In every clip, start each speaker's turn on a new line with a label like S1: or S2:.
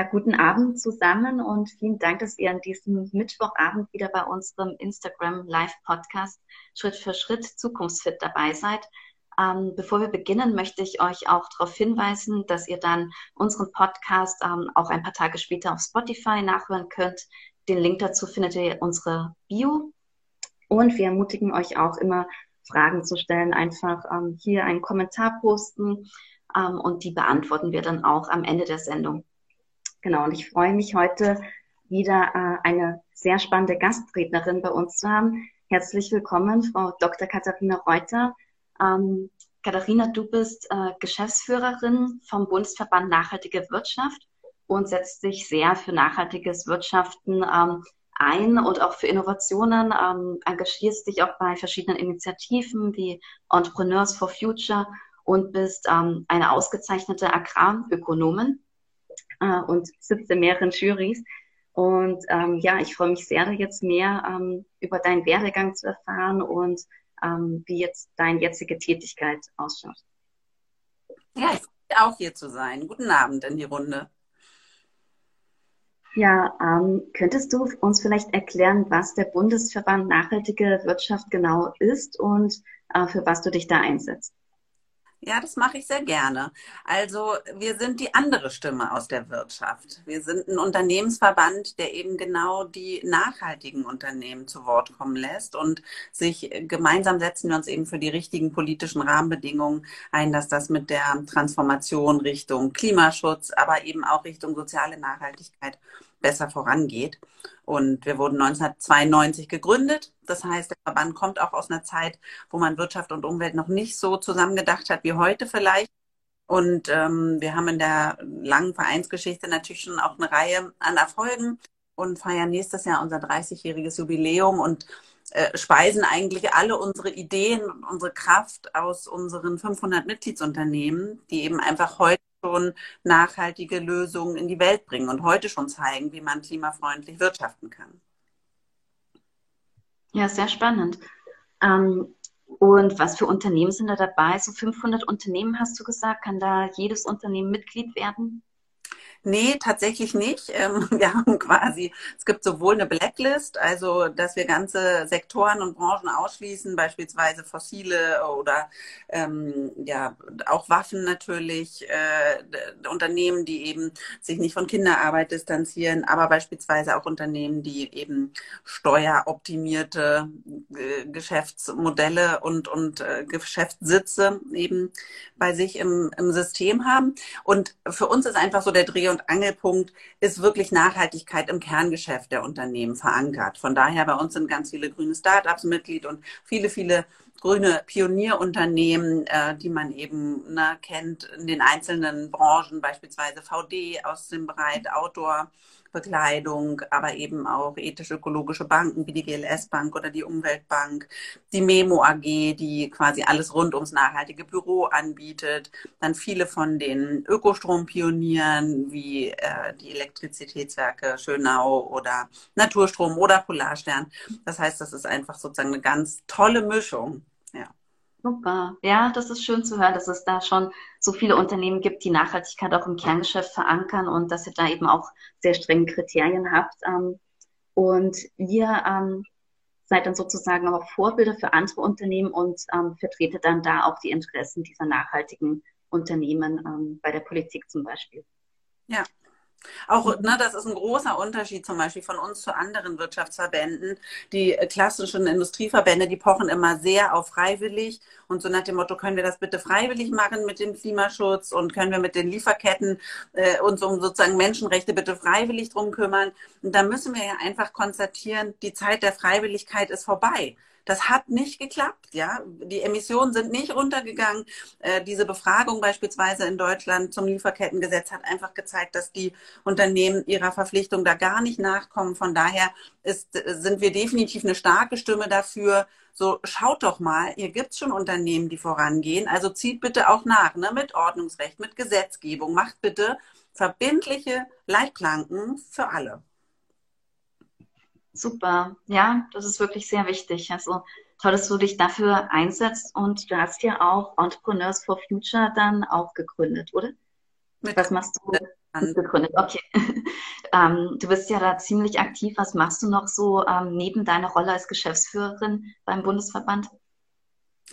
S1: Ja, guten Abend zusammen und vielen Dank, dass ihr an diesem Mittwochabend wieder bei unserem Instagram Live Podcast Schritt für Schritt Zukunftsfit dabei seid. Ähm, bevor wir beginnen, möchte ich euch auch darauf hinweisen, dass ihr dann unseren Podcast ähm, auch ein paar Tage später auf Spotify nachhören könnt. Den Link dazu findet ihr in unserer Bio. Und wir ermutigen euch auch immer, Fragen zu stellen. Einfach ähm, hier einen Kommentar posten ähm, und die beantworten wir dann auch am Ende der Sendung. Genau, und ich freue mich heute wieder äh, eine sehr spannende Gastrednerin bei uns zu haben. Herzlich willkommen, Frau Dr. Katharina Reuter. Ähm, Katharina, du bist äh, Geschäftsführerin vom Bundesverband Nachhaltige Wirtschaft und setzt dich sehr für nachhaltiges Wirtschaften ähm, ein und auch für Innovationen, ähm, engagierst dich auch bei verschiedenen Initiativen wie Entrepreneurs for Future und bist ähm, eine ausgezeichnete Agrarökonomin äh, und sitzt in mehreren Juries. Und ähm, ja, ich freue mich sehr, jetzt mehr ähm, über deinen Werdegang zu erfahren und ähm, wie jetzt deine jetzige Tätigkeit ausschaut.
S2: Ja, ich freue auch hier zu sein. Guten Abend in die Runde.
S1: Ja, ähm, könntest du uns vielleicht erklären, was der Bundesverband Nachhaltige Wirtschaft genau ist und äh, für was du dich da einsetzt?
S2: Ja, das mache ich sehr gerne. Also wir sind die andere Stimme aus der Wirtschaft. Wir sind ein Unternehmensverband, der eben genau die nachhaltigen Unternehmen zu Wort kommen lässt und sich gemeinsam setzen wir uns eben für die richtigen politischen Rahmenbedingungen ein, dass das mit der Transformation Richtung Klimaschutz, aber eben auch Richtung soziale Nachhaltigkeit besser vorangeht. Und wir wurden 1992 gegründet. Das heißt, der Verband kommt auch aus einer Zeit, wo man Wirtschaft und Umwelt noch nicht so zusammengedacht hat wie heute vielleicht. Und ähm, wir haben in der langen Vereinsgeschichte natürlich schon auch eine Reihe an Erfolgen und feiern nächstes Jahr unser 30-jähriges Jubiläum und äh, speisen eigentlich alle unsere Ideen und unsere Kraft aus unseren 500 Mitgliedsunternehmen, die eben einfach heute schon nachhaltige Lösungen in die Welt bringen und heute schon zeigen, wie man klimafreundlich wirtschaften kann.
S1: Ja, sehr spannend. Ähm, und was für Unternehmen sind da dabei? So 500 Unternehmen hast du gesagt. Kann da jedes Unternehmen Mitglied werden?
S2: Nee, tatsächlich nicht. Ähm, wir haben quasi, es gibt sowohl eine Blacklist, also dass wir ganze Sektoren und Branchen ausschließen, beispielsweise fossile oder ähm, ja auch Waffen natürlich, äh, Unternehmen, die eben sich nicht von Kinderarbeit distanzieren, aber beispielsweise auch Unternehmen, die eben steueroptimierte äh, Geschäftsmodelle und, und äh, Geschäftssitze eben bei sich im, im System haben. Und für uns ist einfach so der Dreh- und Angelpunkt ist wirklich Nachhaltigkeit im Kerngeschäft der Unternehmen verankert. Von daher bei uns sind ganz viele grüne Startups Mitglied und viele, viele grüne Pionierunternehmen, äh, die man eben ne, kennt in den einzelnen Branchen, beispielsweise VD aus dem Bereich Outdoor Bekleidung, aber eben auch ethisch-ökologische Banken wie die GLS Bank oder die Umweltbank, die Memo AG, die quasi alles rund ums nachhaltige Büro anbietet, dann viele von den Ökostrompionieren wie äh, die Elektrizitätswerke Schönau oder Naturstrom oder Polarstern. Das heißt, das ist einfach sozusagen eine ganz tolle Mischung.
S1: Super. Ja, das ist schön zu hören, dass es da schon so viele Unternehmen gibt, die Nachhaltigkeit auch im Kerngeschäft verankern und dass ihr da eben auch sehr strenge Kriterien habt. Ähm, und ihr ähm, seid dann sozusagen auch Vorbilder für andere Unternehmen und ähm, vertretet dann da auch die Interessen dieser nachhaltigen Unternehmen bei der Politik zum Beispiel.
S2: Ja, auch, ne, das ist ein großer Unterschied zum Beispiel von uns zu anderen Wirtschaftsverbänden. Die klassischen Industrieverbände, die pochen immer sehr auf freiwillig und so nach dem Motto, können wir das bitte freiwillig machen mit dem Klimaschutz und können wir mit den Lieferketten äh, uns um sozusagen Menschenrechte bitte freiwillig drum kümmern. Und da müssen wir ja einfach konstatieren, die Zeit der Freiwilligkeit ist vorbei. Das hat nicht geklappt, ja. Die Emissionen sind nicht runtergegangen. Äh, diese Befragung beispielsweise in Deutschland zum Lieferkettengesetz hat einfach gezeigt, dass die Unternehmen ihrer Verpflichtung da gar nicht nachkommen. Von daher ist, sind wir definitiv eine starke Stimme dafür. So, schaut doch mal, hier gibt's schon Unternehmen, die vorangehen. Also zieht bitte auch nach, ne, mit Ordnungsrecht, mit Gesetzgebung. Macht bitte verbindliche Leitplanken für alle.
S1: Super. Ja, das ist wirklich sehr wichtig. Also toll, dass du dich dafür einsetzt und du hast ja auch Entrepreneurs for Future dann auch gegründet, oder?
S2: Mit Was machst du?
S1: gegründet. Okay. ähm, du bist ja da ziemlich aktiv. Was machst du noch so ähm, neben deiner Rolle als Geschäftsführerin beim Bundesverband?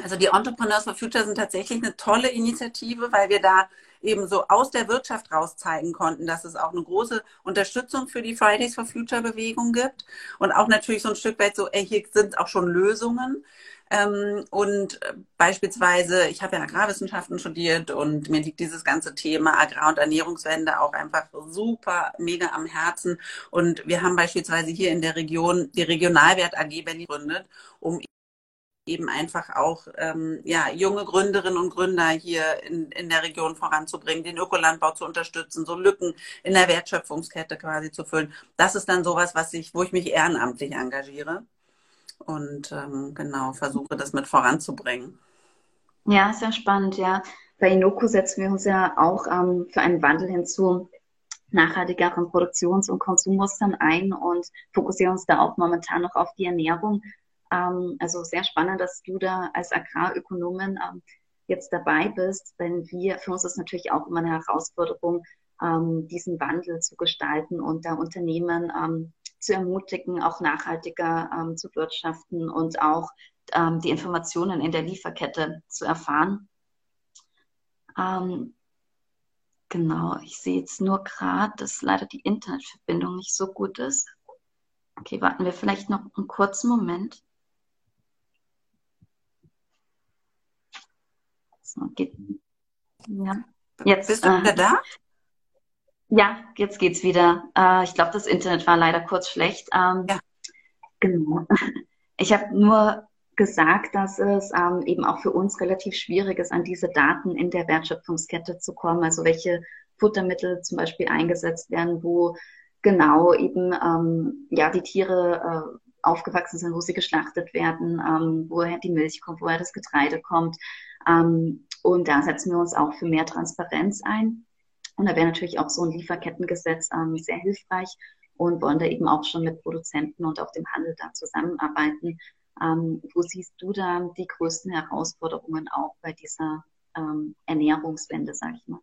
S2: Also die Entrepreneurs for Future sind tatsächlich eine tolle Initiative, weil wir da eben so aus der Wirtschaft raus zeigen konnten, dass es auch eine große Unterstützung für die Fridays for Future Bewegung gibt und auch natürlich so ein Stück weit so, ey, hier sind auch schon Lösungen. Ähm, und äh, beispielsweise, ich habe ja Agrarwissenschaften studiert und mir liegt dieses ganze Thema Agrar- und Ernährungswende auch einfach super mega am Herzen. Und wir haben beispielsweise hier in der Region die Regionalwert AG Berlin gegründet, um eben einfach auch ähm, ja, junge Gründerinnen und Gründer hier in, in der Region voranzubringen, den Ökolandbau zu unterstützen, so Lücken in der Wertschöpfungskette quasi zu füllen. Das ist dann sowas, was ich, wo ich mich ehrenamtlich engagiere und ähm, genau versuche, das mit voranzubringen.
S1: Ja, sehr spannend, ja. Bei Inoko setzen wir uns ja auch ähm, für einen Wandel hin zu nachhaltigeren Produktions- und Konsummustern ein und fokussieren uns da auch momentan noch auf die Ernährung. Ähm, also sehr spannend, dass du da als Agrarökonomin ähm, jetzt dabei bist, denn wir, für uns ist natürlich auch immer eine Herausforderung, ähm, diesen Wandel zu gestalten und da Unternehmen ähm, zu ermutigen, auch nachhaltiger ähm, zu wirtschaften und auch ähm, die Informationen in der Lieferkette zu erfahren. Ähm, genau, ich sehe jetzt nur gerade, dass leider die Internetverbindung nicht so gut ist. Okay, warten wir vielleicht noch einen kurzen Moment. So, geht. Ja.
S2: Jetzt, Bist du wieder äh, da?
S1: Ja, jetzt geht's wieder. Äh, ich glaube, das Internet war leider kurz schlecht. Ähm, ja. Genau. Ich habe nur gesagt, dass es ähm, eben auch für uns relativ schwierig ist, an diese Daten in der Wertschöpfungskette zu kommen. Also welche Futtermittel zum Beispiel eingesetzt werden, wo genau eben ähm, ja die Tiere äh, aufgewachsen sind, wo sie geschlachtet werden, ähm, woher die Milch kommt, woher das Getreide kommt. Ähm, und da setzen wir uns auch für mehr Transparenz ein. Und da wäre natürlich auch so ein Lieferkettengesetz ähm, sehr hilfreich und wollen da eben auch schon mit Produzenten und auch dem Handel da zusammenarbeiten. Ähm, wo siehst du da die größten Herausforderungen auch bei dieser Ernährungswende, sage ich mal?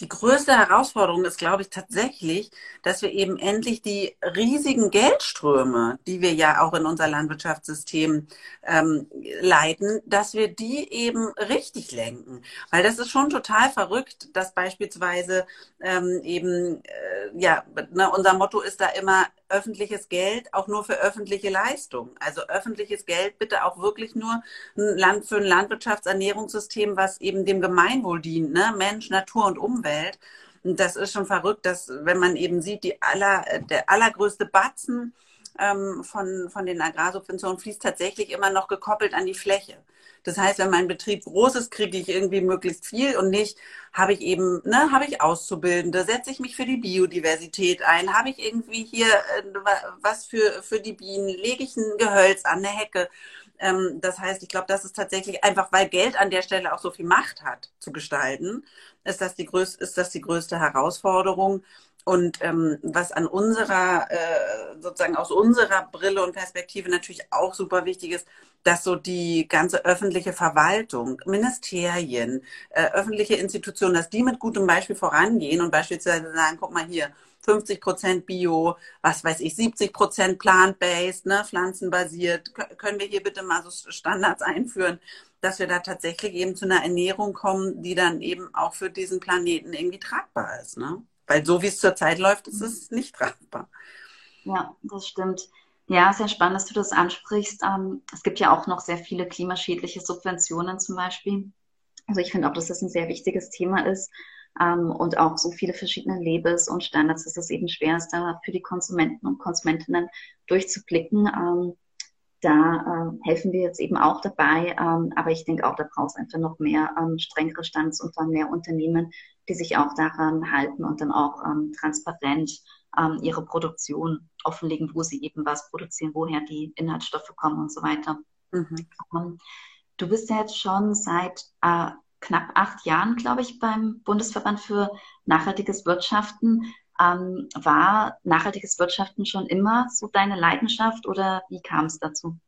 S2: Die größte Herausforderung ist, glaube ich, tatsächlich, dass wir eben endlich die riesigen Geldströme, die wir ja auch in unser Landwirtschaftssystem ähm, leiten, dass wir die eben richtig lenken. Weil das ist schon total verrückt, dass beispielsweise ähm, eben, äh, ja, ne, unser Motto ist da immer, öffentliches Geld auch nur für öffentliche Leistungen. Also öffentliches Geld bitte auch wirklich nur ein Land für ein Landwirtschaftsernährungssystem, was eben dem Gemeinwohl dient, ne? Mensch, Natur und Umwelt. Und das ist schon verrückt, dass wenn man eben sieht, die aller, der allergrößte Batzen ähm, von, von den Agrarsubventionen fließt tatsächlich immer noch gekoppelt an die Fläche. Das heißt, wenn mein Betrieb groß ist, kriege ich irgendwie möglichst viel und nicht, habe ich eben, ne, habe ich Auszubildende, setze ich mich für die Biodiversität ein, habe ich irgendwie hier äh, was für, für die Bienen, lege ich ein Gehölz an, eine Hecke. Ähm, das heißt, ich glaube, das ist tatsächlich einfach, weil Geld an der Stelle auch so viel Macht hat zu gestalten, ist das die größte, ist das die größte Herausforderung. Und ähm, was an unserer, äh, sozusagen aus unserer Brille und Perspektive natürlich auch super wichtig ist, dass so die ganze öffentliche Verwaltung, Ministerien, äh, öffentliche Institutionen, dass die mit gutem Beispiel vorangehen und beispielsweise sagen, guck mal hier, 50 Prozent Bio, was weiß ich, 70 Prozent plant-based, ne, pflanzenbasiert. können wir hier bitte mal so Standards einführen, dass wir da tatsächlich eben zu einer Ernährung kommen, die dann eben auch für diesen Planeten irgendwie tragbar ist, ne? Weil so wie es zurzeit läuft, ist es nicht tragbar.
S1: Ja, das stimmt. Ja, sehr spannend, dass du das ansprichst. Ähm, es gibt ja auch noch sehr viele klimaschädliche Subventionen zum Beispiel. Also ich finde auch, dass das ein sehr wichtiges Thema ist ähm, und auch so viele verschiedene Labels und Standards, dass es eben schwer ist, da für die Konsumenten und Konsumentinnen durchzublicken. Ähm, da helfen wir jetzt eben auch dabei. Aber ich denke auch, da braucht es einfach noch mehr strengere Stands und dann mehr Unternehmen, die sich auch daran halten und dann auch ähm, transparent ähm, ihre Produktion offenlegen, wo sie eben was produzieren, woher die Inhaltsstoffe kommen und so weiter. Mhm. Ähm, du bist ja jetzt schon seit äh, knapp acht Jahren, glaube ich, beim Bundesverband für nachhaltiges Wirtschaften. Ähm, war nachhaltiges Wirtschaften schon immer so deine Leidenschaft oder wie kam es dazu?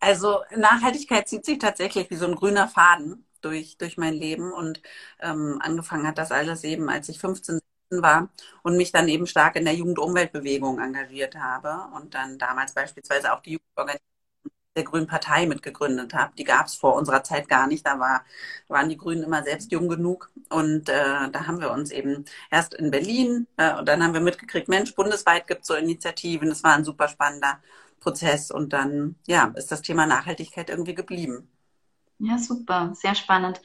S2: Also Nachhaltigkeit zieht sich tatsächlich wie so ein grüner Faden durch, durch mein Leben und ähm, angefangen hat das alles eben, als ich 15 war und mich dann eben stark in der Jugendumweltbewegung engagiert habe und dann damals beispielsweise auch die Jugendorganisation der Grünen Partei mitgegründet habe. Die gab es vor unserer Zeit gar nicht. Da war, waren die Grünen immer selbst jung genug. Und äh, da haben wir uns eben erst in Berlin äh, und dann haben wir mitgekriegt, Mensch, bundesweit gibt es so Initiativen. Das war ein super spannender Prozess. Und dann ja, ist das Thema Nachhaltigkeit irgendwie geblieben.
S1: Ja, super, sehr spannend.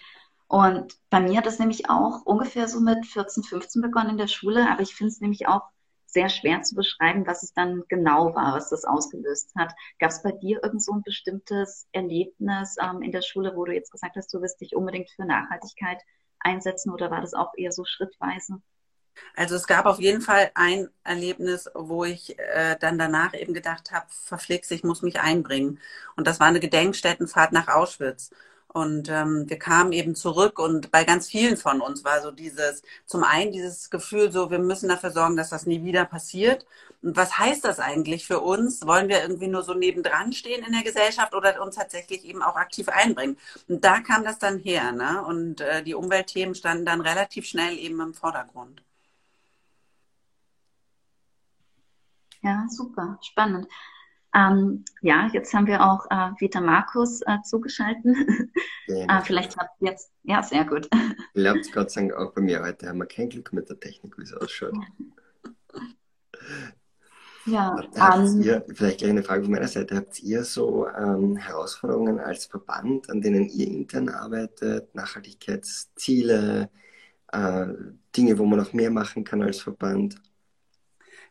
S1: Und bei mir hat es nämlich auch ungefähr so mit 14, 15 begonnen in der Schule, aber ich finde es nämlich auch sehr schwer zu beschreiben, was es dann genau war, was das ausgelöst hat. Gab es bei dir irgend so ein bestimmtes Erlebnis ähm, in der Schule, wo du jetzt gesagt hast, du wirst dich unbedingt für Nachhaltigkeit einsetzen oder war das auch eher so schrittweise?
S2: Also es gab auf jeden Fall ein Erlebnis, wo ich äh, dann danach eben gedacht habe, verflixt, ich muss mich einbringen. Und das war eine Gedenkstättenfahrt nach Auschwitz. Und ähm, wir kamen eben zurück und bei ganz vielen von uns war so dieses, zum einen dieses Gefühl, so wir müssen dafür sorgen, dass das nie wieder passiert. Und was heißt das eigentlich für uns? Wollen wir irgendwie nur so nebendran stehen in der Gesellschaft oder uns tatsächlich eben auch aktiv einbringen? Und da kam das dann her, ne? Und äh, die Umweltthemen standen dann relativ schnell eben im Vordergrund.
S1: Ja, super, spannend. Ähm, ja, jetzt haben wir auch äh, Vita Markus äh, zugeschaltet. äh, vielleicht habt ihr jetzt, ja, sehr gut.
S3: Klappt Gott sei Dank auch bei mir. Heute haben wir kein Glück mit der Technik, wie es ausschaut. Ja, ähm, ihr, vielleicht gleich eine Frage von meiner Seite. Habt ihr so ähm, Herausforderungen als Verband, an denen ihr intern arbeitet, Nachhaltigkeitsziele, äh, Dinge, wo man noch mehr machen kann als Verband?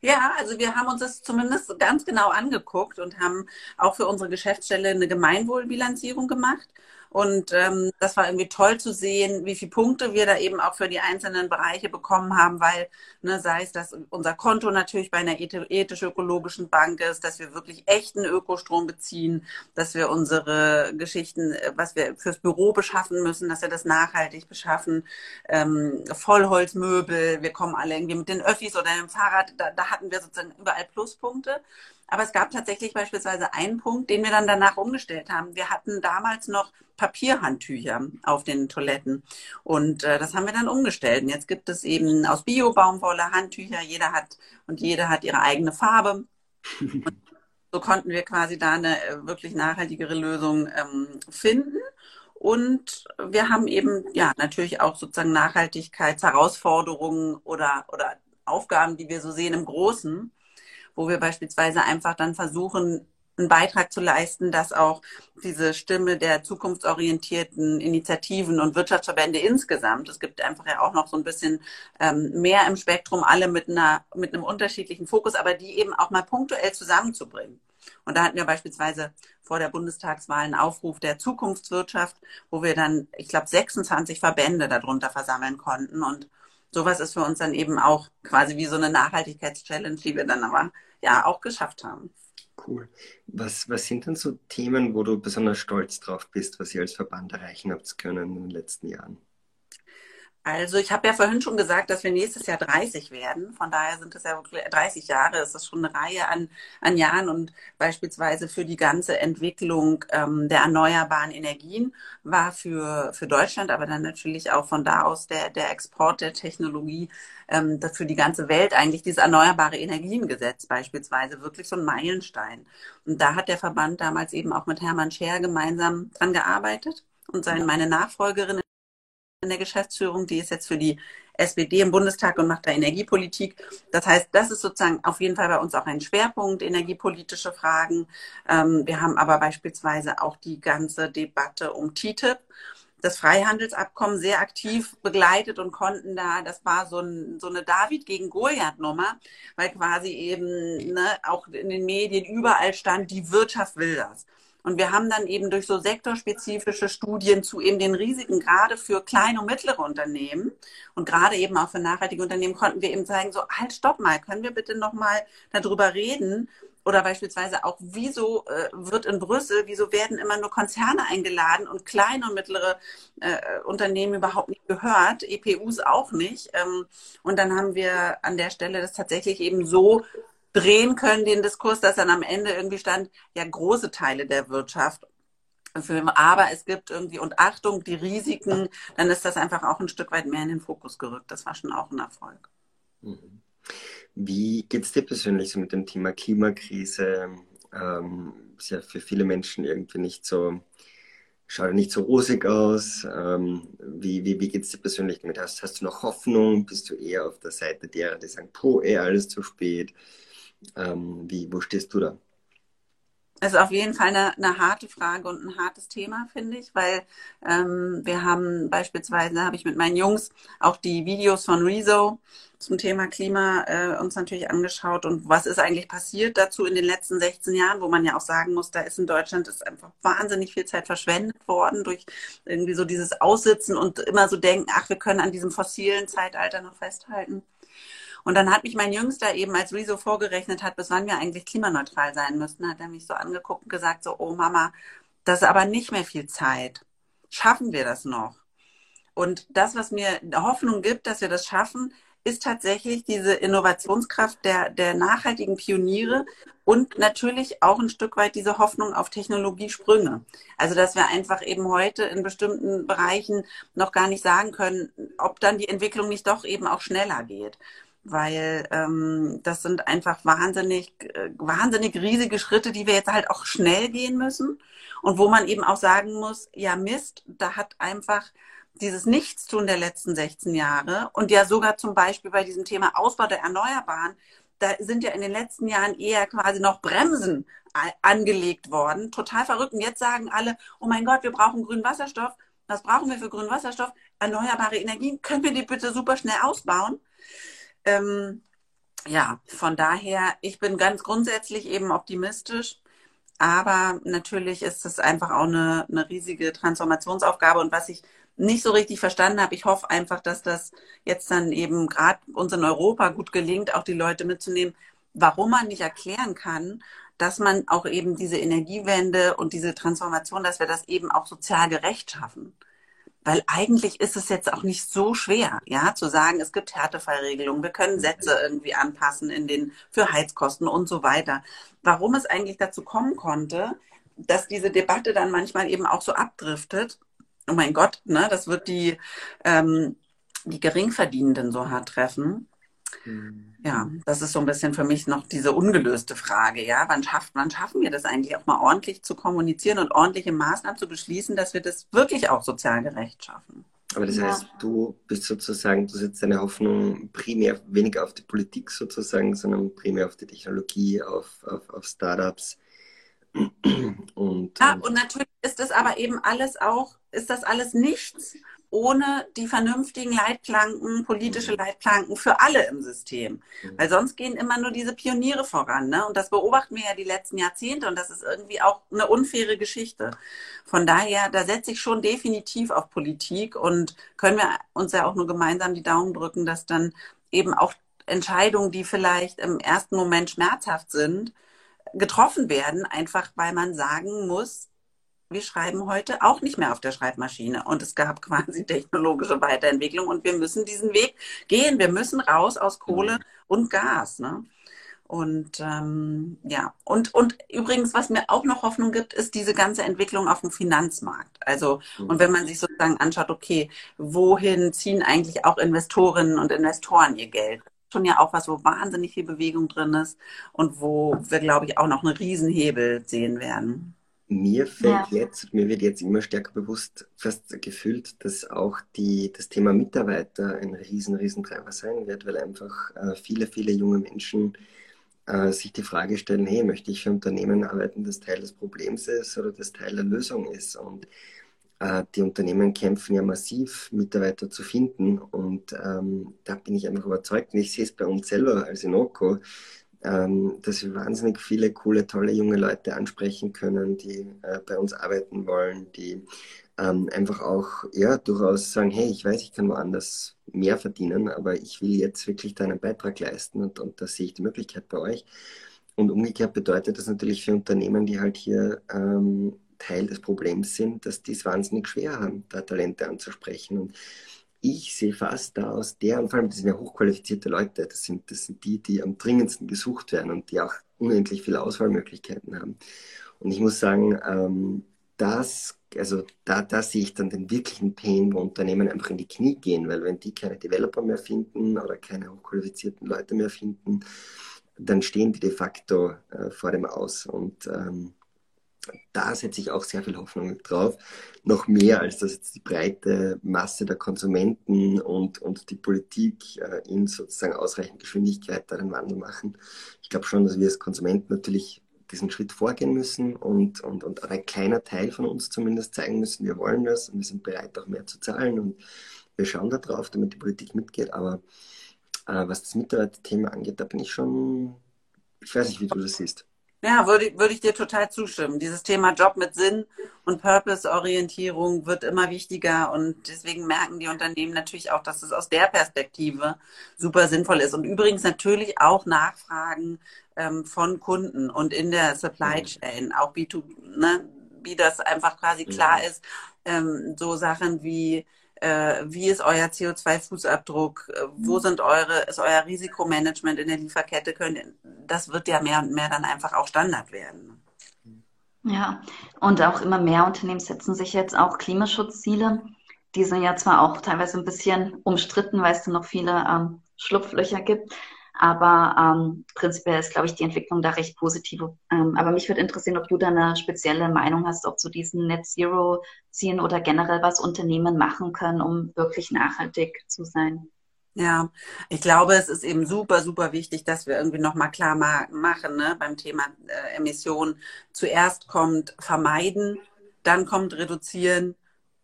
S2: Ja, also wir haben uns das zumindest ganz genau angeguckt und haben auch für unsere Geschäftsstelle eine Gemeinwohlbilanzierung gemacht. Und ähm, das war irgendwie toll zu sehen, wie viele Punkte wir da eben auch für die einzelnen Bereiche bekommen haben, weil, ne, sei es, dass unser Konto natürlich bei einer ethisch-ökologischen Bank ist, dass wir wirklich echten Ökostrom beziehen, dass wir unsere Geschichten, äh, was wir fürs Büro beschaffen müssen, dass wir das nachhaltig beschaffen, ähm, Vollholzmöbel, wir kommen alle irgendwie mit den Öffis oder dem Fahrrad, da, da hatten wir sozusagen überall Pluspunkte. Aber es gab tatsächlich beispielsweise einen Punkt, den wir dann danach umgestellt haben. Wir hatten damals noch Papierhandtücher auf den Toiletten. Und äh, das haben wir dann umgestellt. Und jetzt gibt es eben aus Bio-Baumwolle Handtücher. Jeder hat und jede hat ihre eigene Farbe. Und so konnten wir quasi da eine äh, wirklich nachhaltigere Lösung ähm, finden. Und wir haben eben ja natürlich auch sozusagen Nachhaltigkeitsherausforderungen oder, oder Aufgaben, die wir so sehen im Großen wo wir beispielsweise einfach dann versuchen, einen Beitrag zu leisten, dass auch diese Stimme der zukunftsorientierten Initiativen und Wirtschaftsverbände insgesamt, es gibt einfach ja auch noch so ein bisschen ähm, mehr im Spektrum, alle mit einer, mit einem unterschiedlichen Fokus, aber die eben auch mal punktuell zusammenzubringen. Und da hatten wir beispielsweise vor der Bundestagswahl einen Aufruf der Zukunftswirtschaft, wo wir dann, ich glaube, 26 Verbände darunter versammeln konnten. Und sowas ist für uns dann eben auch quasi wie so eine Nachhaltigkeitschallenge, die wir dann aber ja auch geschafft haben.
S3: Cool. Was, was sind denn so Themen, wo du besonders stolz drauf bist, was ihr als Verband erreichen habt können in den letzten Jahren?
S2: Also ich habe ja vorhin schon gesagt, dass wir nächstes Jahr 30 werden. Von daher sind es ja wirklich 30 Jahre. Es ist schon eine Reihe an, an Jahren und beispielsweise für die ganze Entwicklung ähm, der erneuerbaren Energien war für, für Deutschland, aber dann natürlich auch von da aus der, der Export der Technologie ähm, für die ganze Welt eigentlich dieses erneuerbare Energiengesetz beispielsweise wirklich so ein Meilenstein. Und da hat der Verband damals eben auch mit Hermann Scher gemeinsam dran gearbeitet und seine, meine Nachfolgerin in der Geschäftsführung, die ist jetzt für die SPD im Bundestag und macht da Energiepolitik. Das heißt, das ist sozusagen auf jeden Fall bei uns auch ein Schwerpunkt, energiepolitische Fragen. Ähm, wir haben aber beispielsweise auch die ganze Debatte um TTIP, das Freihandelsabkommen sehr aktiv begleitet und konnten da, das war so, ein, so eine David gegen Goliath-Nummer, weil quasi eben ne, auch in den Medien überall stand, die Wirtschaft will das. Und wir haben dann eben durch so sektorspezifische Studien zu eben den Risiken, gerade für kleine und mittlere Unternehmen und gerade eben auch für nachhaltige Unternehmen, konnten wir eben zeigen, so, halt, stopp mal, können wir bitte nochmal darüber reden? Oder beispielsweise auch, wieso äh, wird in Brüssel, wieso werden immer nur Konzerne eingeladen und kleine und mittlere äh, Unternehmen überhaupt nicht gehört, EPUs auch nicht. Ähm, und dann haben wir an der Stelle das tatsächlich eben so drehen können, den Diskurs, dass dann am Ende irgendwie stand, ja, große Teile der Wirtschaft aber es gibt irgendwie, und Achtung, die Risiken, dann ist das einfach auch ein Stück weit mehr in den Fokus gerückt. Das war schon auch ein Erfolg.
S3: Mhm. Wie geht es dir persönlich so mit dem Thema Klimakrise? Ähm, ist ja für viele Menschen irgendwie nicht so, schaut nicht so rosig aus. Ähm, wie wie, wie geht es dir persönlich damit? Hast, hast du noch Hoffnung? Bist du eher auf der Seite derer, die sagen, puh, eh alles zu spät? Ähm, wie, wo stehst du da?
S2: ist auf jeden Fall eine, eine harte Frage und ein hartes Thema, finde ich, weil ähm, wir haben beispielsweise, habe ich mit meinen Jungs auch die Videos von Rezo zum Thema Klima äh, uns natürlich angeschaut und was ist eigentlich passiert dazu in den letzten 16 Jahren, wo man ja auch sagen muss, da ist in Deutschland ist einfach wahnsinnig viel Zeit verschwendet worden durch irgendwie so dieses Aussitzen und immer so denken, ach, wir können an diesem fossilen Zeitalter noch festhalten. Und dann hat mich mein Jüngster eben, als Rezo vorgerechnet hat, bis wann wir eigentlich klimaneutral sein müssten, hat er mich so angeguckt und gesagt, so, oh Mama, das ist aber nicht mehr viel Zeit. Schaffen wir das noch? Und das, was mir Hoffnung gibt, dass wir das schaffen, ist tatsächlich diese Innovationskraft der, der nachhaltigen Pioniere und natürlich auch ein Stück weit diese Hoffnung auf Technologiesprünge. Also, dass wir einfach eben heute in bestimmten Bereichen noch gar nicht sagen können, ob dann die Entwicklung nicht doch eben auch schneller geht weil ähm, das sind einfach wahnsinnig, äh, wahnsinnig riesige Schritte, die wir jetzt halt auch schnell gehen müssen und wo man eben auch sagen muss, ja Mist, da hat einfach dieses Nichtstun der letzten 16 Jahre und ja sogar zum Beispiel bei diesem Thema Ausbau der Erneuerbaren, da sind ja in den letzten Jahren eher quasi noch Bremsen angelegt worden. Total verrückt. Und jetzt sagen alle, oh mein Gott, wir brauchen grünen Wasserstoff. Was brauchen wir für grünen Wasserstoff? Erneuerbare Energien. Können wir die bitte super schnell ausbauen? Ähm, ja, von daher, ich bin ganz grundsätzlich eben optimistisch. Aber natürlich ist es einfach auch eine, eine riesige Transformationsaufgabe. Und was ich nicht so richtig verstanden habe, ich hoffe einfach, dass das jetzt dann eben gerade uns in Europa gut gelingt, auch die Leute mitzunehmen, warum man nicht erklären kann, dass man auch eben diese Energiewende und diese Transformation, dass wir das eben auch sozial gerecht schaffen. Weil eigentlich ist es jetzt auch nicht so schwer, ja, zu sagen, es gibt Härtefallregelungen, wir können Sätze irgendwie anpassen in den, für Heizkosten und so weiter. Warum es eigentlich dazu kommen konnte, dass diese Debatte dann manchmal eben auch so abdriftet, oh mein Gott, ne, das wird die, ähm, die Geringverdienenden so hart treffen. Mhm. Ja, das ist so ein bisschen für mich noch diese ungelöste Frage, ja. Wann, schafft, wann schaffen wir das eigentlich auch mal ordentlich zu kommunizieren und ordentliche Maßnahmen zu beschließen, dass wir das wirklich auch sozial gerecht schaffen?
S3: Aber das heißt, du bist sozusagen, du setzt deine Hoffnung primär weniger auf die Politik sozusagen, sondern primär auf die Technologie, auf, auf, auf Startups.
S2: Und, ja, und natürlich ist das aber eben alles auch, ist das alles nichts, ohne die vernünftigen Leitplanken, politische mhm. Leitplanken für alle im System. Mhm. Weil sonst gehen immer nur diese Pioniere voran. Ne? Und das beobachten wir ja die letzten Jahrzehnte und das ist irgendwie auch eine unfaire Geschichte. Von daher, da setze ich schon definitiv auf Politik und können wir uns ja auch nur gemeinsam die Daumen drücken, dass dann eben auch Entscheidungen, die vielleicht im ersten Moment schmerzhaft sind, getroffen werden, einfach weil man sagen muss, wir schreiben heute auch nicht mehr auf der Schreibmaschine und es gab quasi technologische Weiterentwicklung und wir müssen diesen Weg gehen. Wir müssen raus aus Kohle mhm. und Gas. Ne? Und ähm, ja, und, und übrigens, was mir auch noch Hoffnung gibt, ist diese ganze Entwicklung auf dem Finanzmarkt. Also, mhm. und wenn man sich sozusagen anschaut, okay, wohin ziehen eigentlich auch Investorinnen und Investoren ihr Geld? Schon ja auch was, wo wahnsinnig viel Bewegung drin ist und wo wir, glaube ich, auch noch einen Riesenhebel sehen werden.
S3: Mir fällt ja. jetzt, mir wird jetzt immer stärker bewusst, fast gefühlt, dass auch die, das Thema Mitarbeiter ein riesen, riesen Treiber sein wird, weil einfach äh, viele, viele junge Menschen äh, sich die Frage stellen, hey, möchte ich für Unternehmen arbeiten, das Teil des Problems ist oder das Teil der Lösung ist? Und äh, die Unternehmen kämpfen ja massiv, Mitarbeiter zu finden. Und ähm, da bin ich einfach überzeugt, und ich sehe es bei uns selber als Inoko, ähm, dass wir wahnsinnig viele coole, tolle junge Leute ansprechen können, die äh, bei uns arbeiten wollen, die ähm, einfach auch ja durchaus sagen, hey, ich weiß, ich kann woanders mehr verdienen, aber ich will jetzt wirklich da einen Beitrag leisten und, und da sehe ich die Möglichkeit bei euch. Und umgekehrt bedeutet das natürlich für Unternehmen, die halt hier ähm, Teil des Problems sind, dass die es wahnsinnig schwer haben, da Talente anzusprechen. Und ich sehe fast da aus der, und vor allem das sind ja hochqualifizierte Leute, das sind, das sind die, die am dringendsten gesucht werden und die auch unendlich viele Auswahlmöglichkeiten haben. Und ich muss sagen, ähm, das, also da, da sehe ich dann den wirklichen Pain, wo Unternehmen einfach in die Knie gehen, weil wenn die keine Developer mehr finden oder keine hochqualifizierten Leute mehr finden, dann stehen die de facto äh, vor dem Aus. Und ähm, da setze ich auch sehr viel Hoffnung drauf. Noch mehr, als dass jetzt die breite Masse der Konsumenten und, und die Politik äh, in sozusagen ausreichend Geschwindigkeit da den Wandel machen. Ich glaube schon, dass wir als Konsumenten natürlich diesen Schritt vorgehen müssen und, und, und ein kleiner Teil von uns zumindest zeigen müssen, wir wollen das und wir sind bereit, auch mehr zu zahlen und wir schauen da drauf, damit die Politik mitgeht. Aber äh, was das Mitarbeiterthema angeht, da bin ich schon, ich weiß nicht, wie du das siehst.
S2: Ja, würde, würde ich dir total zustimmen. Dieses Thema Job mit Sinn und Purpose-Orientierung wird immer wichtiger und deswegen merken die Unternehmen natürlich auch, dass es aus der Perspektive super sinnvoll ist. Und übrigens natürlich auch Nachfragen ähm, von Kunden und in der Supply Chain, auch B2, ne, wie das einfach quasi klar ist. Ähm, so Sachen wie äh, wie ist euer CO2-Fußabdruck, äh, wo mhm. sind eure, ist euer Risikomanagement in der Lieferkette, können, das wird ja mehr und mehr dann einfach auch Standard werden.
S1: Ja, und auch immer mehr Unternehmen setzen sich jetzt auch Klimaschutzziele. Die sind ja zwar auch teilweise ein bisschen umstritten, weil es da noch viele ähm, Schlupflöcher gibt. Aber ähm, prinzipiell ist, glaube ich, die Entwicklung da recht positiv. Ähm, aber mich würde interessieren, ob du da eine spezielle Meinung hast, auch zu diesen Net Zero Zielen oder generell was Unternehmen machen können, um wirklich nachhaltig zu sein.
S2: Ja, ich glaube, es ist eben super, super wichtig, dass wir irgendwie nochmal klar ma machen ne, beim Thema äh, Emissionen. Zuerst kommt vermeiden, dann kommt reduzieren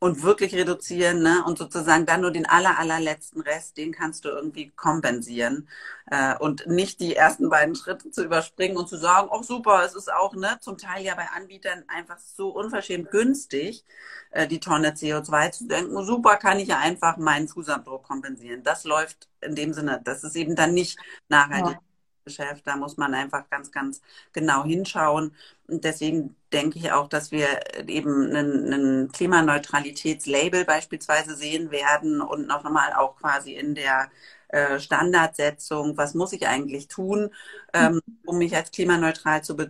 S2: und wirklich reduzieren ne? und sozusagen dann nur den aller, allerletzten Rest, den kannst du irgendwie kompensieren äh, und nicht die ersten beiden Schritte zu überspringen und zu sagen, oh super, es ist auch ne, zum Teil ja bei Anbietern einfach so unverschämt günstig, äh, die Tonne CO2 zu denken, super, kann ich ja einfach meinen Fußabdruck kompensieren. Das läuft in dem Sinne, das ist eben dann nicht nachhaltig. Ja. Geschäft. Da muss man einfach ganz, ganz genau hinschauen. Und deswegen denke ich auch, dass wir eben einen Klimaneutralitätslabel beispielsweise sehen werden und noch mal auch quasi in der äh, Standardsetzung, was muss ich eigentlich tun, ähm, um mich als klimaneutral zu, be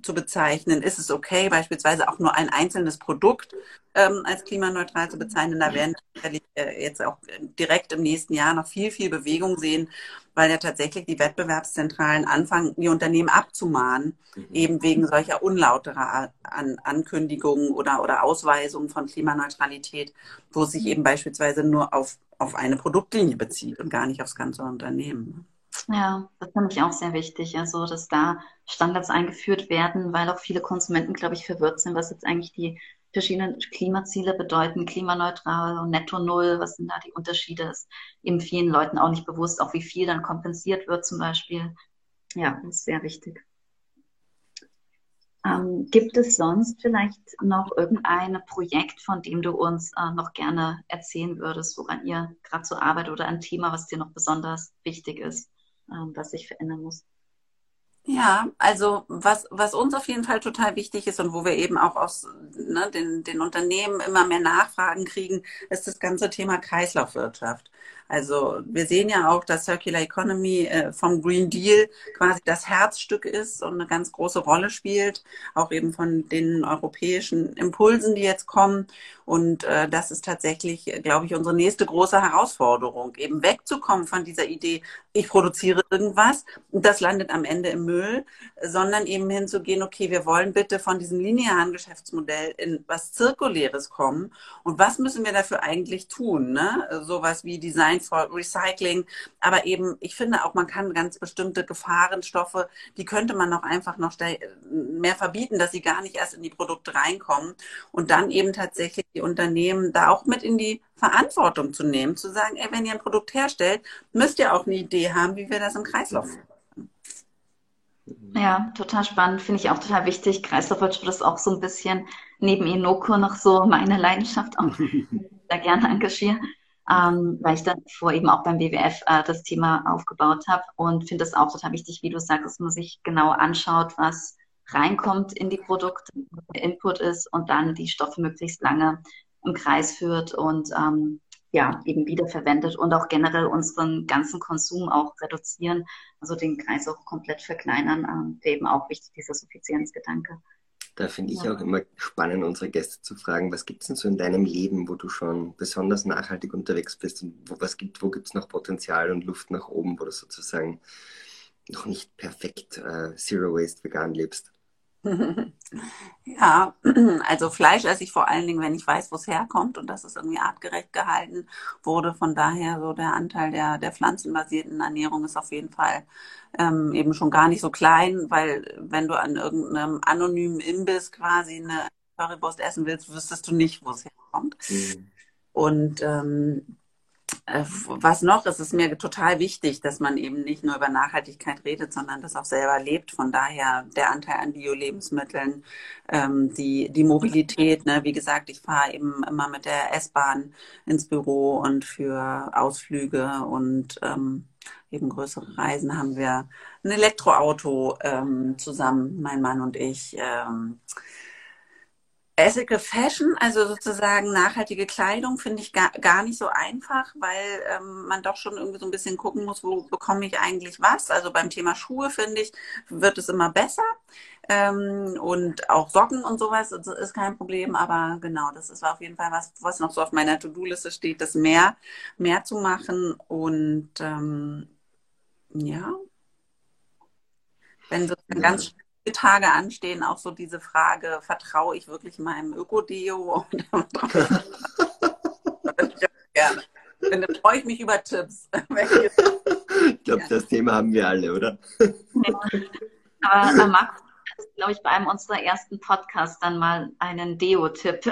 S2: zu bezeichnen? Ist es okay, beispielsweise auch nur ein einzelnes Produkt ähm, als klimaneutral zu bezeichnen? Da werden wir äh, jetzt auch direkt im nächsten Jahr noch viel, viel Bewegung sehen, weil ja tatsächlich die Wettbewerbszentralen anfangen, die Unternehmen abzumahnen, mhm. eben wegen solcher unlauterer An Ankündigungen oder, oder Ausweisungen von Klimaneutralität, wo es sich eben beispielsweise nur auf auf eine Produktlinie bezieht und gar nicht aufs ganze Unternehmen.
S1: Ja, das finde ich auch sehr wichtig, also dass da Standards eingeführt werden, weil auch viele Konsumenten, glaube ich, verwirrt sind, was jetzt eigentlich die verschiedenen Klimaziele bedeuten, klimaneutral und netto null, was sind da die Unterschiede, ist eben vielen Leuten auch nicht bewusst, auch wie viel dann kompensiert wird zum Beispiel. Ja, das ist sehr wichtig. Ähm, gibt es sonst vielleicht noch irgendein Projekt, von dem du uns äh, noch gerne erzählen würdest, woran ihr gerade so arbeitet oder ein Thema, was dir noch besonders wichtig ist, ähm, was sich verändern muss?
S2: Ja, also was, was uns auf jeden Fall total wichtig ist und wo wir eben auch aus ne, den, den Unternehmen immer mehr Nachfragen kriegen, ist das ganze Thema Kreislaufwirtschaft. Also wir sehen ja auch, dass Circular Economy äh, vom Green Deal quasi das Herzstück ist und eine ganz große Rolle spielt, auch eben von den europäischen Impulsen, die jetzt kommen. Und äh, das ist tatsächlich, glaube ich, unsere nächste große Herausforderung, eben wegzukommen von dieser Idee, ich produziere irgendwas und das landet am Ende im Müll, sondern eben hinzugehen, okay, wir wollen bitte von diesem linearen Geschäftsmodell in was Zirkuläres kommen. Und was müssen wir dafür eigentlich tun? Ne? Sowas wie Design for Recycling. Aber eben, ich finde auch, man kann ganz bestimmte Gefahrenstoffe, die könnte man noch einfach noch mehr verbieten, dass sie gar nicht erst in die Produkte reinkommen. Und dann eben tatsächlich die Unternehmen da auch mit in die Verantwortung zu nehmen, zu sagen, ey, wenn ihr ein Produkt herstellt, müsst ihr auch eine Idee haben, wie wir das im Kreislauf führen.
S1: Ja, total spannend. Finde ich auch total wichtig. Kreislaufwirtschaft ist auch so ein bisschen neben Inoko noch so meine Leidenschaft auch da gerne engagiere, ähm, weil ich dann vor eben auch beim WWF äh, das Thema aufgebaut habe und finde es auch total wichtig, wie du sagst, dass man sich genau anschaut, was reinkommt in die Produkte, der Input ist und dann die Stoffe möglichst lange im Kreis führt und ähm, ja, eben wiederverwendet und auch generell unseren ganzen Konsum auch reduzieren, also den Kreis auch komplett verkleinern, wäre eben auch wichtig, dieser Suffizienzgedanke.
S3: Da finde ich ja. auch immer spannend, unsere Gäste zu fragen, was gibt es denn so in deinem Leben, wo du schon besonders nachhaltig unterwegs bist und wo, was gibt, wo gibt es noch Potenzial und Luft nach oben, wo du sozusagen noch nicht perfekt äh, Zero Waste vegan lebst?
S2: Ja, also Fleisch esse ich vor allen Dingen, wenn ich weiß, wo es herkommt und dass es irgendwie artgerecht gehalten wurde. Von daher so der Anteil der, der pflanzenbasierten Ernährung ist auf jeden Fall ähm, eben schon gar nicht so klein, weil wenn du an irgendeinem anonymen Imbiss quasi eine Currywurst essen willst, wüsstest du nicht, wo es herkommt. Mhm. Und ähm, äh, was noch? Es ist mir total wichtig, dass man eben nicht nur über Nachhaltigkeit redet, sondern das auch selber lebt. Von daher der Anteil an Bio-Lebensmitteln, ähm, die, die Mobilität. Ne? Wie gesagt, ich fahre eben immer mit der S-Bahn ins Büro und für Ausflüge und ähm, eben größere Reisen haben wir ein Elektroauto ähm, zusammen, mein Mann und ich. Ähm, Ethical Fashion, also sozusagen nachhaltige Kleidung, finde ich gar, gar nicht so einfach, weil ähm, man doch schon irgendwie so ein bisschen gucken muss, wo bekomme ich eigentlich was. Also beim Thema Schuhe, finde ich, wird es immer besser. Ähm, und auch Socken und sowas ist kein Problem. Aber genau, das ist auf jeden Fall was, was noch so auf meiner To-Do-Liste steht, das mehr, mehr zu machen. Und ähm, ja, wenn so ganz Tage anstehen, auch so diese Frage, vertraue ich wirklich meinem Ökodeo? Gerne. Dann freue ich mich über Tipps.
S3: ich glaube, das Thema haben wir alle, oder?
S1: Aber Max, glaube ich, bei einem unserer ersten Podcasts dann mal einen Deo-Tipp.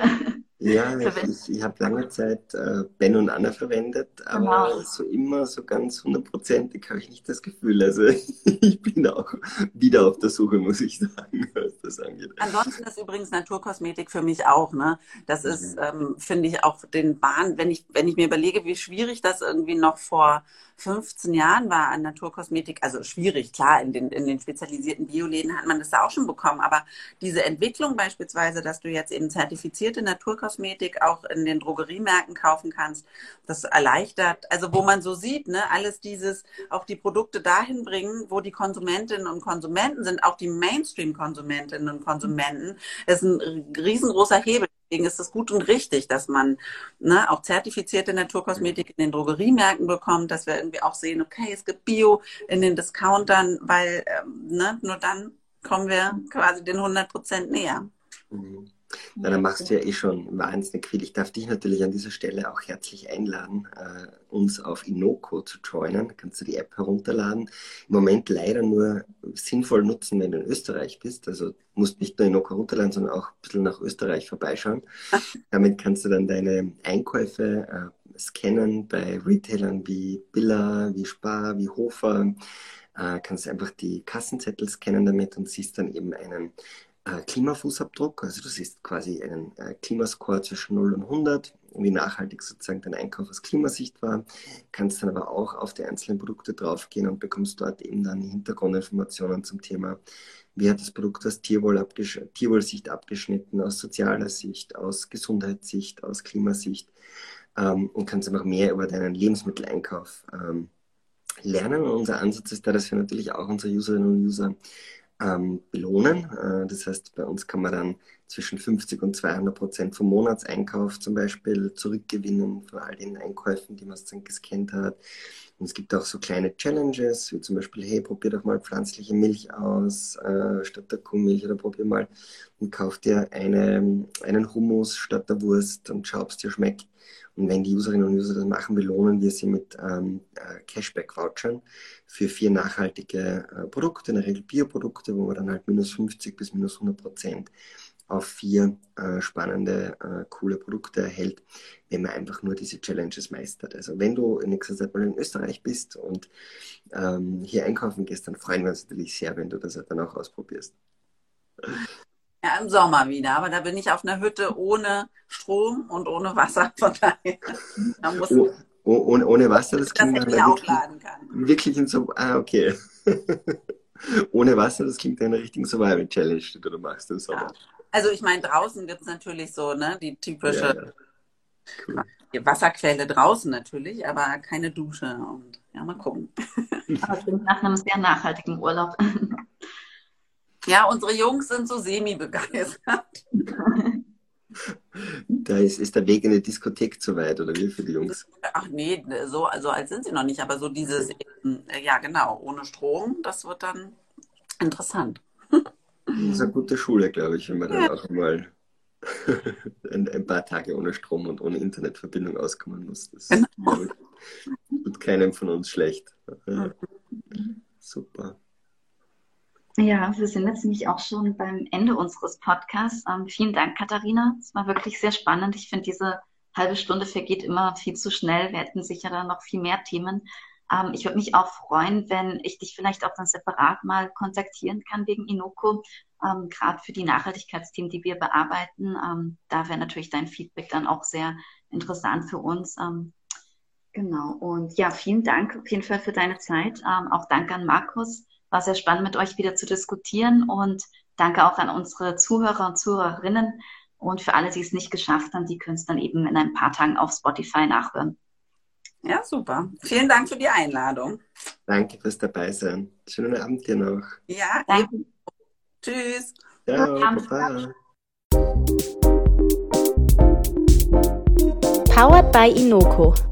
S3: Ja, ich, ich habe lange Zeit äh, Ben und Anna verwendet, aber genau. so immer so ganz hundertprozentig habe ich nicht das Gefühl. Also ich bin auch wieder auf der Suche, muss ich sagen, was das angeht.
S2: Ansonsten ist übrigens Naturkosmetik für mich auch, ne? Das ist, mhm. ähm, finde ich, auch den Bahn, wenn ich, wenn ich mir überlege, wie schwierig das irgendwie noch vor 15 Jahren war an Naturkosmetik, also schwierig, klar, in den, in den spezialisierten Bioläden hat man das da auch schon bekommen, aber diese Entwicklung beispielsweise, dass du jetzt eben zertifizierte Naturkosmetik auch in den Drogeriemärkten kaufen kannst, das erleichtert, also wo man so sieht, ne, alles dieses, auch die Produkte dahin bringen, wo die Konsumentinnen und Konsumenten sind, auch die Mainstream-Konsumentinnen und Konsumenten, ist ein riesengroßer Hebel. Deswegen ist es gut und richtig, dass man ne, auch zertifizierte Naturkosmetik in den Drogeriemärkten bekommt, dass wir irgendwie auch sehen, okay, es gibt Bio in den Discountern, weil ähm, ne, nur dann kommen wir quasi den 100 Prozent näher.
S3: Mhm. Na, dann machst du ja eh schon wahnsinnig viel. Ich darf dich natürlich an dieser Stelle auch herzlich einladen, äh, uns auf Inoko zu joinen. Kannst du die App herunterladen. Im Moment leider nur sinnvoll nutzen, wenn du in Österreich bist. Also musst nicht nur Inoko herunterladen, sondern auch ein bisschen nach Österreich vorbeischauen. Damit kannst du dann deine Einkäufe äh, scannen bei Retailern wie Billa, wie Spar, wie Hofer. Äh, kannst einfach die Kassenzettel scannen damit und siehst dann eben einen Klimafußabdruck. Also du siehst quasi einen äh, Klimascore zwischen 0 und 100, wie nachhaltig sozusagen dein Einkauf aus Klimasicht war. Kannst dann aber auch auf die einzelnen Produkte draufgehen und bekommst dort eben dann Hintergrundinformationen zum Thema, wie hat das Produkt aus Tierwohl abgesch Tierwohlsicht abgeschnitten, aus sozialer Sicht, aus Gesundheitssicht, aus Klimasicht ähm, und kannst einfach mehr über deinen Lebensmitteleinkauf ähm, lernen. Und unser Ansatz ist da, dass wir natürlich auch unsere Userinnen und User ähm, belohnen. Äh, das heißt, bei uns kann man dann zwischen 50 und 200 Prozent vom Monatseinkauf zum Beispiel zurückgewinnen von all den Einkäufen, die man sozusagen gescannt hat. Und es gibt auch so kleine Challenges, wie zum Beispiel, hey, probier doch mal pflanzliche Milch aus äh, statt der Kuhmilch oder probier mal und kauf dir eine, einen Hummus statt der Wurst und schau, ob es dir schmeckt. Und wenn die Userinnen und User das machen, belohnen wir sie mit ähm, äh, Cashback-Vouchern für vier nachhaltige äh, Produkte, in der Regel Bioprodukte, wo man dann halt minus 50 bis minus 100 Prozent auf vier äh, spannende, äh, coole Produkte erhält, wenn man einfach nur diese Challenges meistert. Also wenn du in nächster Zeit mal in Österreich bist und ähm, hier einkaufen gehst, dann freuen wir uns natürlich sehr, wenn du das dann auch ausprobierst.
S2: Ja, im Sommer wieder, aber da bin ich auf einer Hütte ohne Strom und ohne Wasser. Von daher da muss
S3: oh, oh, ohne, ohne Wasser, das
S2: klingt ich aufladen kann.
S3: Wirklich in so, ah, okay. ohne Wasser, das klingt eine richtige Survival-Challenge, die du machst im Sommer. Ja.
S2: Also ich meine, draußen gibt es natürlich so, ne, die typische ja, ja. Cool. Wasserquelle draußen natürlich, aber keine Dusche und ja, mal gucken.
S1: Aber klingt nach einem sehr nachhaltigen Urlaub.
S2: Ja, unsere Jungs sind so semi-begeistert.
S3: Da ist, ist der Weg in die Diskothek zu weit, oder wie für die Jungs?
S2: Ach nee, so also alt sind sie noch nicht, aber so dieses, ja genau, ohne Strom, das wird dann interessant.
S3: Das ist eine gute Schule, glaube ich, wenn man dann auch mal ein, ein, paar Tage ohne Strom und ohne Internetverbindung auskommen muss. Das genau. tut keinem von uns schlecht. Ja. Super.
S1: Ja, wir sind jetzt nämlich auch schon beim Ende unseres Podcasts. Ähm, vielen Dank, Katharina. Es war wirklich sehr spannend. Ich finde, diese halbe Stunde vergeht immer viel zu schnell. Wir hätten sicher dann noch viel mehr Themen. Ähm, ich würde mich auch freuen, wenn ich dich vielleicht auch dann separat mal kontaktieren kann wegen Inoko, ähm, gerade für die Nachhaltigkeitsthemen, die wir bearbeiten. Ähm, da wäre natürlich dein Feedback dann auch sehr interessant für uns. Ähm, genau. Und ja, vielen Dank auf jeden Fall für deine Zeit. Ähm, auch danke an Markus war sehr spannend, mit euch wieder zu diskutieren und danke auch an unsere Zuhörer und Zuhörerinnen. Und für alle, die es nicht geschafft haben, die können es dann eben in ein paar Tagen auf Spotify nachhören.
S2: Ja, super. Vielen Dank für die Einladung.
S3: Danke fürs Dabeisein. Schönen Abend dir noch.
S2: Ja, danke. Tschüss.
S3: Ciao, Baba.
S4: Powered by Inoko.